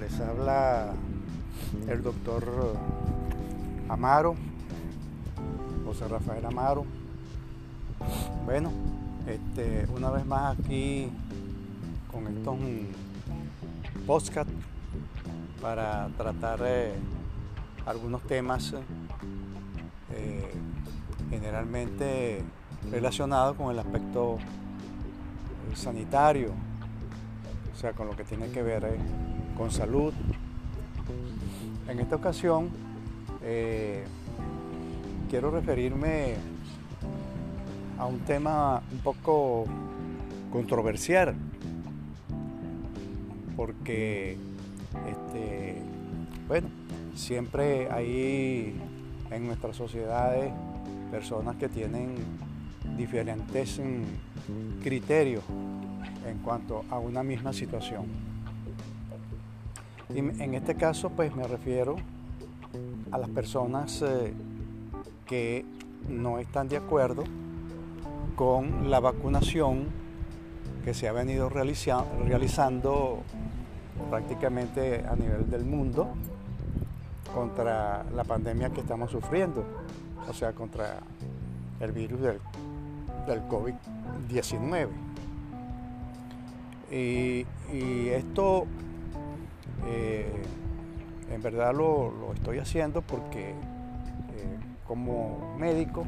Les habla el doctor Amaro, José Rafael Amaro. Bueno, este, una vez más aquí con estos podcast para tratar eh, algunos temas eh, generalmente relacionados con el aspecto eh, sanitario, o sea, con lo que tiene que ver eh, con salud. En esta ocasión eh, quiero referirme a un tema un poco controversial, porque este, bueno, siempre hay en nuestras sociedades personas que tienen diferentes mm, criterios en cuanto a una misma situación. Y en este caso, pues me refiero a las personas eh, que no están de acuerdo con la vacunación que se ha venido realizando prácticamente a nivel del mundo contra la pandemia que estamos sufriendo, o sea, contra el virus del, del COVID-19. Y, esto eh, en verdad lo, estoy haciendo porque eh, como médico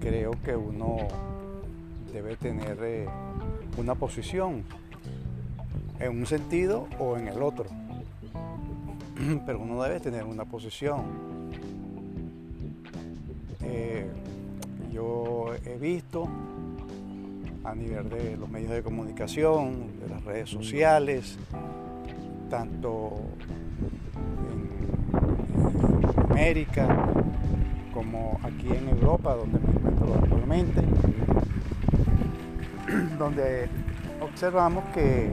creo que uno debe tener eh, una posición en un sentido o en el otro. Pero uno debe tener una posición. yo he visto a nivel de los medios de comunicación, de las redes sociales, tanto en, América como aquí en Europa, donde me encuentro actualmente, donde observamos que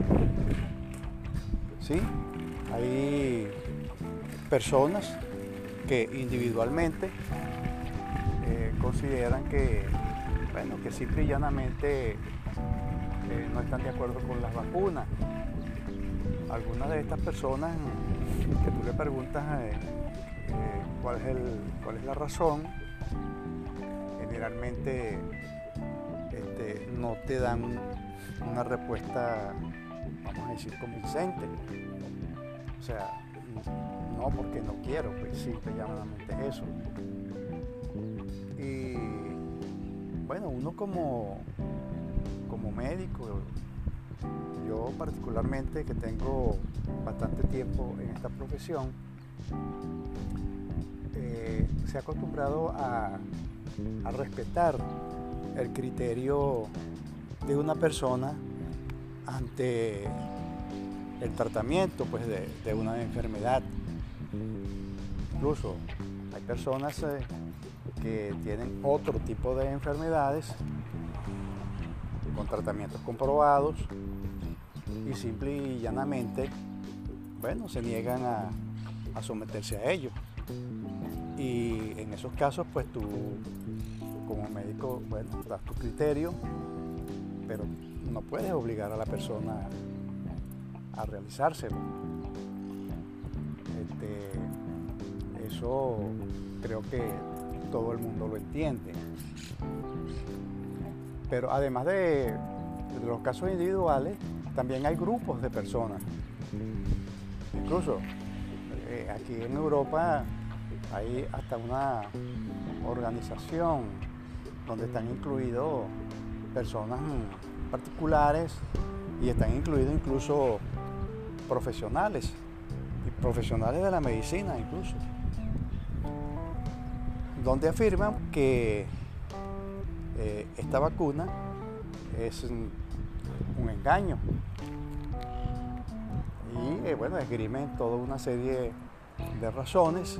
sí, hay personas que individualmente eh, consideran que bueno, que simple y llanamente eh, no están de acuerdo con las vacunas. Algunas de estas personas que tú le preguntas eh, eh, cuál, es cuál es la razón, generalmente este, no te dan una respuesta, vamos a decir, convincente. O sea, no porque no quiero, pues simple y llanamente eso. Y bueno, uno como, como médico, yo particularmente que tengo bastante tiempo en esta profesión, eh, se ha acostumbrado a, respetar el criterio de una persona ante el tratamiento pues, de, una enfermedad. Incluso hay personas eh, que tienen otro tipo de enfermedades con tratamientos comprobados y simple y llanamente, bueno, se niegan a, someterse a ello. Y en esos casos, pues tú como médico, bueno, das tu criterio, pero no puedes obligar a la persona a realizárselo. Este, eso creo que todo el mundo lo entiende. Pero además de, los casos individuales, también hay grupos de personas. Incluso eh, aquí en Europa hay hasta una organización donde están incluidos personas particulares y están incluidos incluso profesionales y profesionales de la medicina incluso donde afirman que eh, esta vacuna es un, engaño. Y eh, bueno, esgrimen toda una serie de razones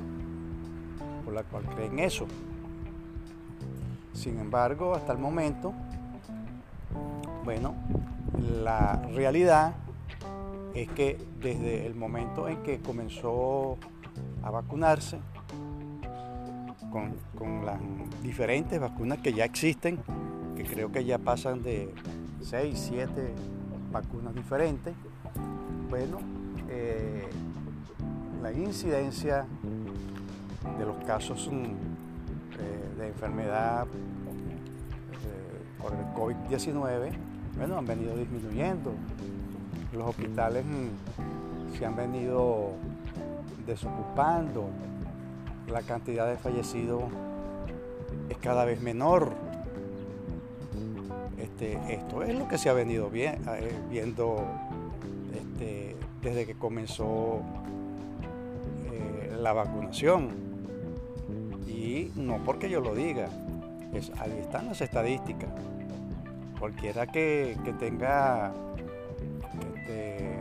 por la cual creen eso. Sin embargo, hasta el momento, bueno, la realidad es que desde el momento en que comenzó a vacunarse, con, las diferentes vacunas que ya existen, que creo que ya pasan de 6, 7 vacunas diferentes, bueno, eh, la incidencia de los casos mm, eh, de enfermedad por el COVID-19, bueno, han venido disminuyendo. Los hospitales mm, se han venido desocupando, la cantidad de fallecidos es cada vez menor. Este, esto es lo que se ha venido eh, viendo este, desde que comenzó eh, la vacunación. Y no porque yo lo diga, ahí están las estadísticas. Cualquiera que, tenga este,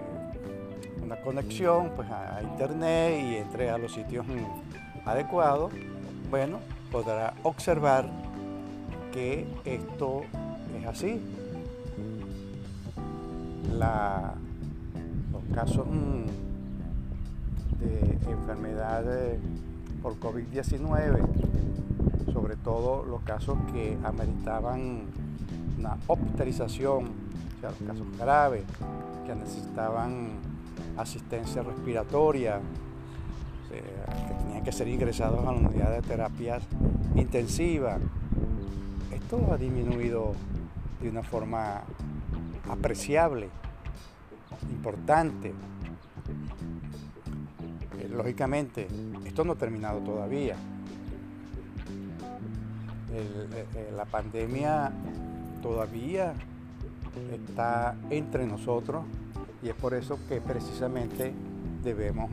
una conexión pues, a, internet y entre a los sitios adecuados, bueno, podrá observar que esto es así. los casos de enfermedades por COVID-19, sobre todo los casos que ameritaban una hospitalización, o sea, los casos graves, que necesitaban asistencia respiratoria, que tenían que ser ingresados a la unidad de terapias intensivas. Esto ha disminuido de una forma apreciable, importante. Eh, lógicamente, esto no ha terminado todavía. Eh, eh, la pandemia todavía está entre nosotros y es por eso que precisamente debemos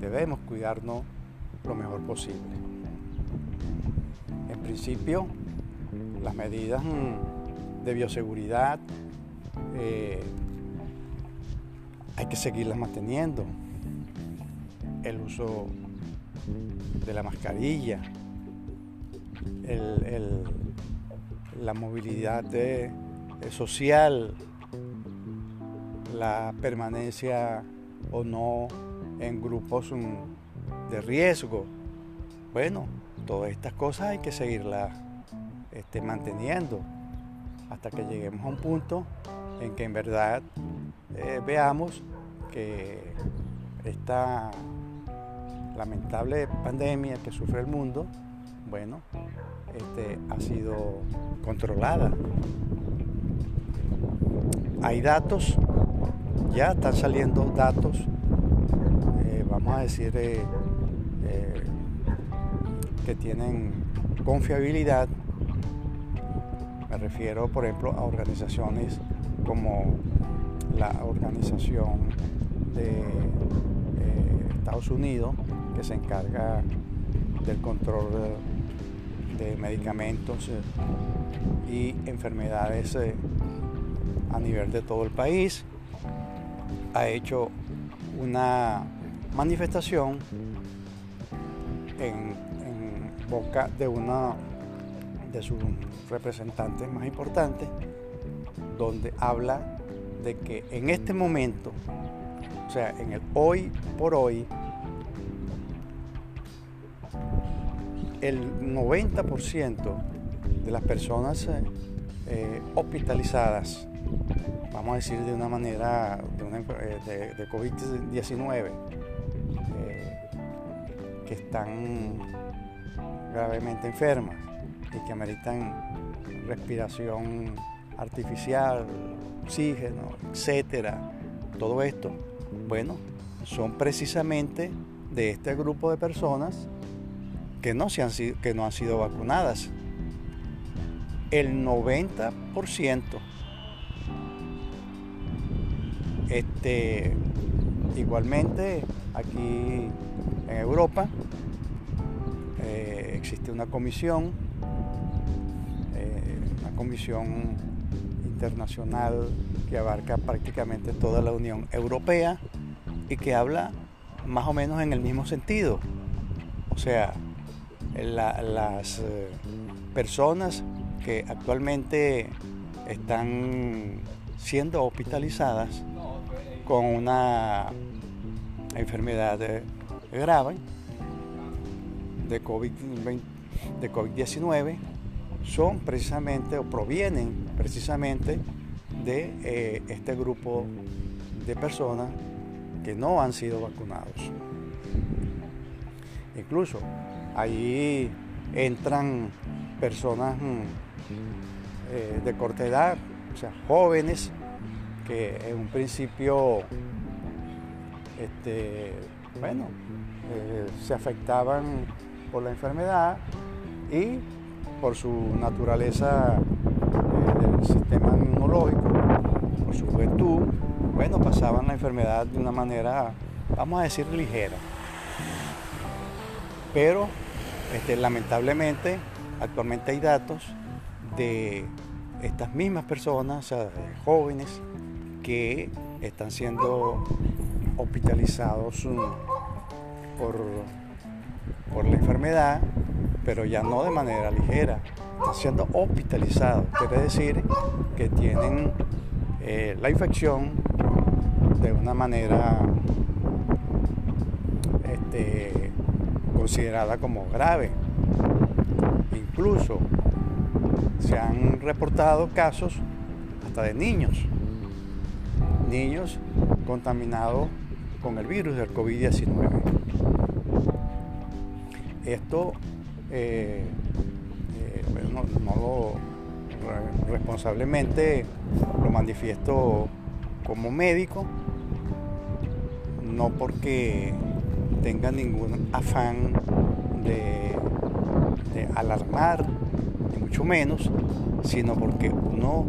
debemos cuidarnos lo mejor posible. En principio, las medidas mm, de bioseguridad eh, hay que seguirlas manteniendo. El uso de la mascarilla, la movilidad social, la permanencia o no en grupos mm, de riesgo. Bueno, todas estas cosas hay que seguirlas este, manteniendo hasta que lleguemos a un punto en que en verdad eh, veamos que esta lamentable pandemia que sufre el mundo, bueno, este, ha sido controlada. Hay datos, ya están saliendo datos a decir, eh, eh, que tienen confiabilidad. Me refiero, por ejemplo, a organizaciones como la Organización de eh, Estados Unidos, que se encarga del control de, medicamentos y enfermedades a nivel de todo el país. Ha hecho una manifestación en, boca de una de sus representantes más importantes, donde habla de que en este momento, o sea, en el hoy por hoy, el 90% de las personas eh, eh, hospitalizadas, vamos a decir de una manera de, eh, de COVID-19, que están gravemente enfermas y que ameritan respiración artificial, oxígeno, etcétera, todo esto, bueno, son precisamente de este grupo de personas que no, se han, que no han sido vacunadas. El 90%. Este, igualmente, aquí en Europa eh, existe una comisión, eh, una comisión internacional que abarca prácticamente toda la Unión Europea y que habla más o menos en el mismo sentido. O sea, las eh, personas que actualmente están siendo hospitalizadas con una enfermedad grave de COVID-19 son precisamente o provienen precisamente de eh, este grupo de personas que no han sido vacunados. Incluso ahí entran personas mm, eh, de corta edad, o sea, jóvenes que en un principio, este, bueno, eh, se afectaban por la enfermedad y por su naturaleza eh, del sistema inmunológico, por su juventud, bueno, pasaban la enfermedad de una manera, vamos a decir, ligera. Pero este, lamentablemente actualmente hay datos de estas mismas personas, jóvenes, que están siendo hospitalizados por, por la enfermedad, pero ya no de manera ligera, están siendo hospitalizados, quiere decir que tienen eh, la infección de una manera este, considerada como grave. Incluso se han reportado casos hasta de niños, niños contaminados con el virus del COVID-19. Esto eh, eh, responsablemente lo manifiesto como médico, no porque tenga ningún afán de, alarmar, ni mucho menos, sino porque uno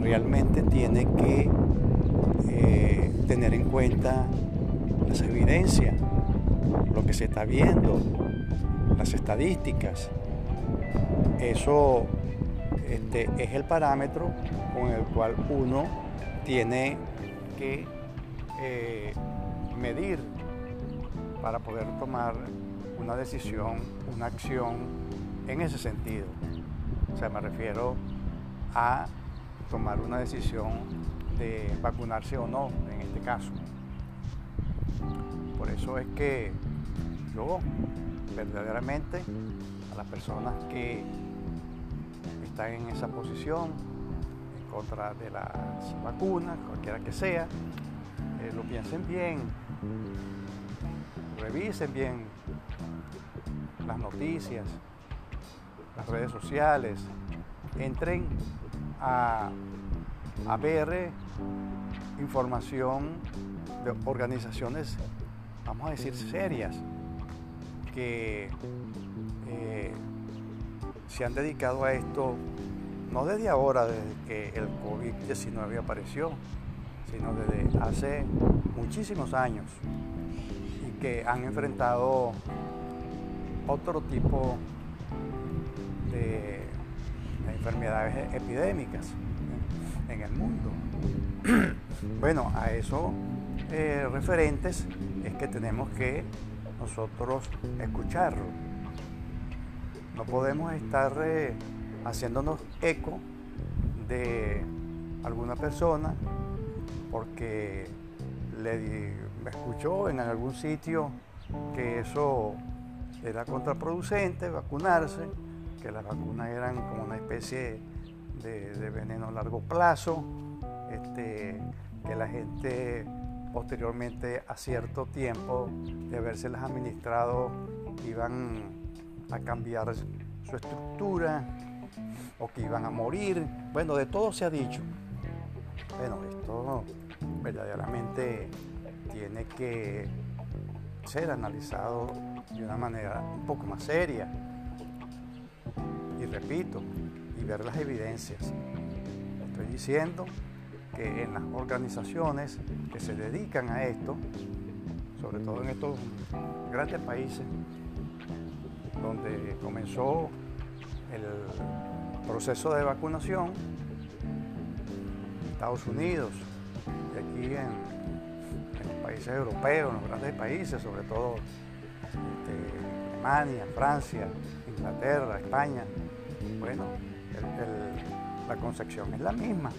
realmente tiene que eh, tener en cuenta las evidencias, lo que se está viendo, las estadísticas. Eso este, es el parámetro con el cual uno tiene que eh, medir para poder tomar una decisión, una acción en ese sentido. O sea, me refiero a tomar una decisión de vacunarse o no este caso. Por eso es que yo verdaderamente a las personas que están en esa posición en contra de las vacunas, cualquiera que sea, eh, lo piensen bien, revisen bien las noticias, las redes sociales, entren a, a ver información de organizaciones, vamos a decir, serias, que eh, se han dedicado a esto no desde ahora, desde que el COVID-19 apareció, sino desde hace muchísimos años y que han enfrentado otro tipo de, enfermedades epidémicas en el mundo. bueno, a eso eh, referentes es que tenemos que nosotros escucharlo. No podemos estar eh, haciéndonos eco de alguna persona porque le escuchó en algún sitio que eso era contraproducente, vacunarse, que las vacunas eran como una especie de, veneno a largo plazo, este, que la gente posteriormente a cierto tiempo de habérselas administrado iban a cambiar su estructura o que iban a morir. Bueno, de todo se ha dicho. Bueno, esto verdaderamente tiene que ser analizado de una manera un poco más seria. Y repito, ver las evidencias. Estoy diciendo que en las organizaciones que se dedican a esto, sobre todo en estos grandes países, donde comenzó el proceso de vacunación, Estados Unidos y aquí en, los países europeos, en los grandes países, sobre todo este, Alemania, Francia, Inglaterra, España, bueno, la concepción es la misma.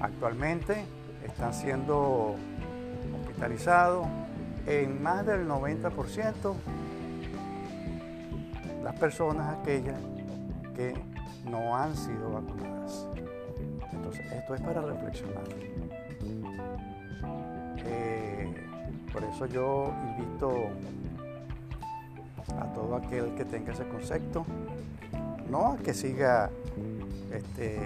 Actualmente están siendo hospitalizados en más del 90% las personas aquellas que no han sido vacunadas. Entonces, esto es para reflexionar. Eh, por eso yo invito a todo aquel que tenga ese concepto, no a que siga este,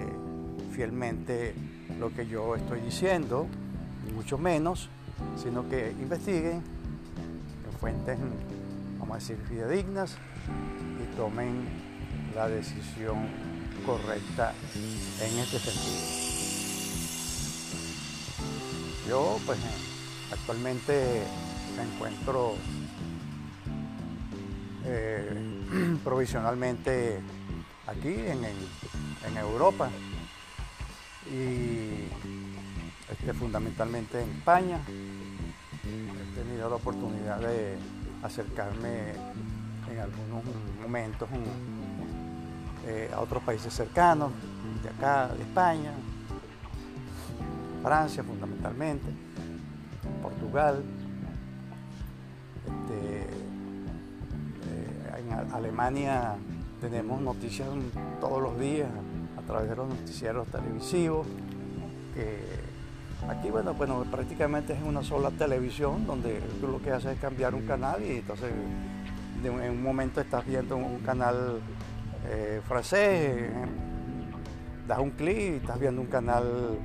fielmente lo que yo estoy diciendo, mucho menos, sino que investiguen en fuentes, vamos a decir, fidedignas y tomen la decisión correcta en este sentido. Yo, pues, actualmente me encuentro eh, provisionalmente aquí en, en Europa y este, fundamentalmente en España. He tenido la oportunidad de acercarme en algunos momentos eh, a otros países cercanos, de acá, de España, Francia fundamentalmente, Portugal, este, eh, en Alemania tenemos noticias todos los días a través de los noticieros televisivos. aquí, bueno, bueno, prácticamente es una sola televisión donde tú lo que haces es cambiar un canal y entonces en un momento estás viendo un canal eh, francés, das un clic y estás viendo un canal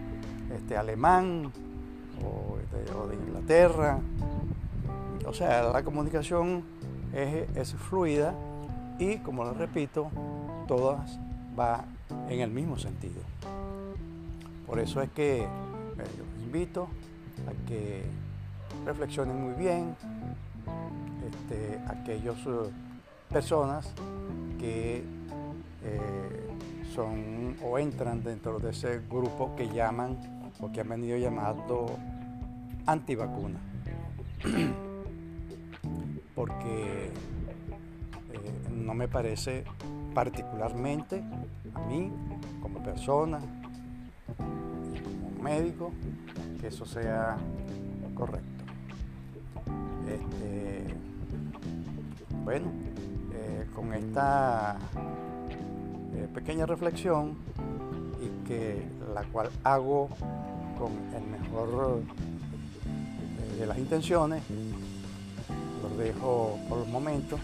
este, alemán o de, Inglaterra. O sea, la comunicación es, es fluida y, como lo repito, todas va en el mismo sentido. Por eso es que eh, los invito a que reflexionen muy bien este, aquellas eh, personas que eh, son o entran dentro de ese grupo que llaman o que han venido llamando antivacuna. Porque no me parece particularmente a mí como persona y como médico que eso sea correcto. Este, bueno, eh, con esta eh, pequeña reflexión y que la cual hago con el mejor eh, de las intenciones, los dejo por el momento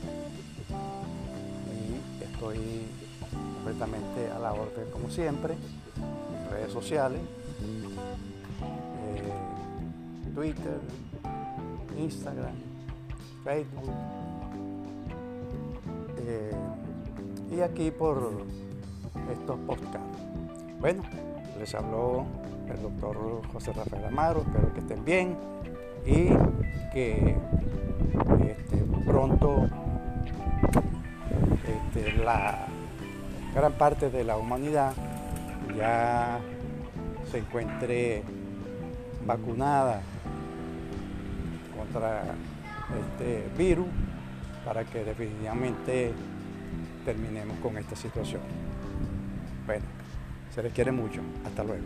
estoy completamente a la orden como siempre, en redes sociales, eh, Twitter, Instagram, Facebook eh, y aquí por estos podcasts. Bueno, les habló el doctor José Rafael Amaro, espero que estén bien y que este, pronto la gran parte de la humanidad ya se encuentre vacunada contra este virus para que definitivamente terminemos con esta situación. Bueno, se les quiere mucho. Hasta luego.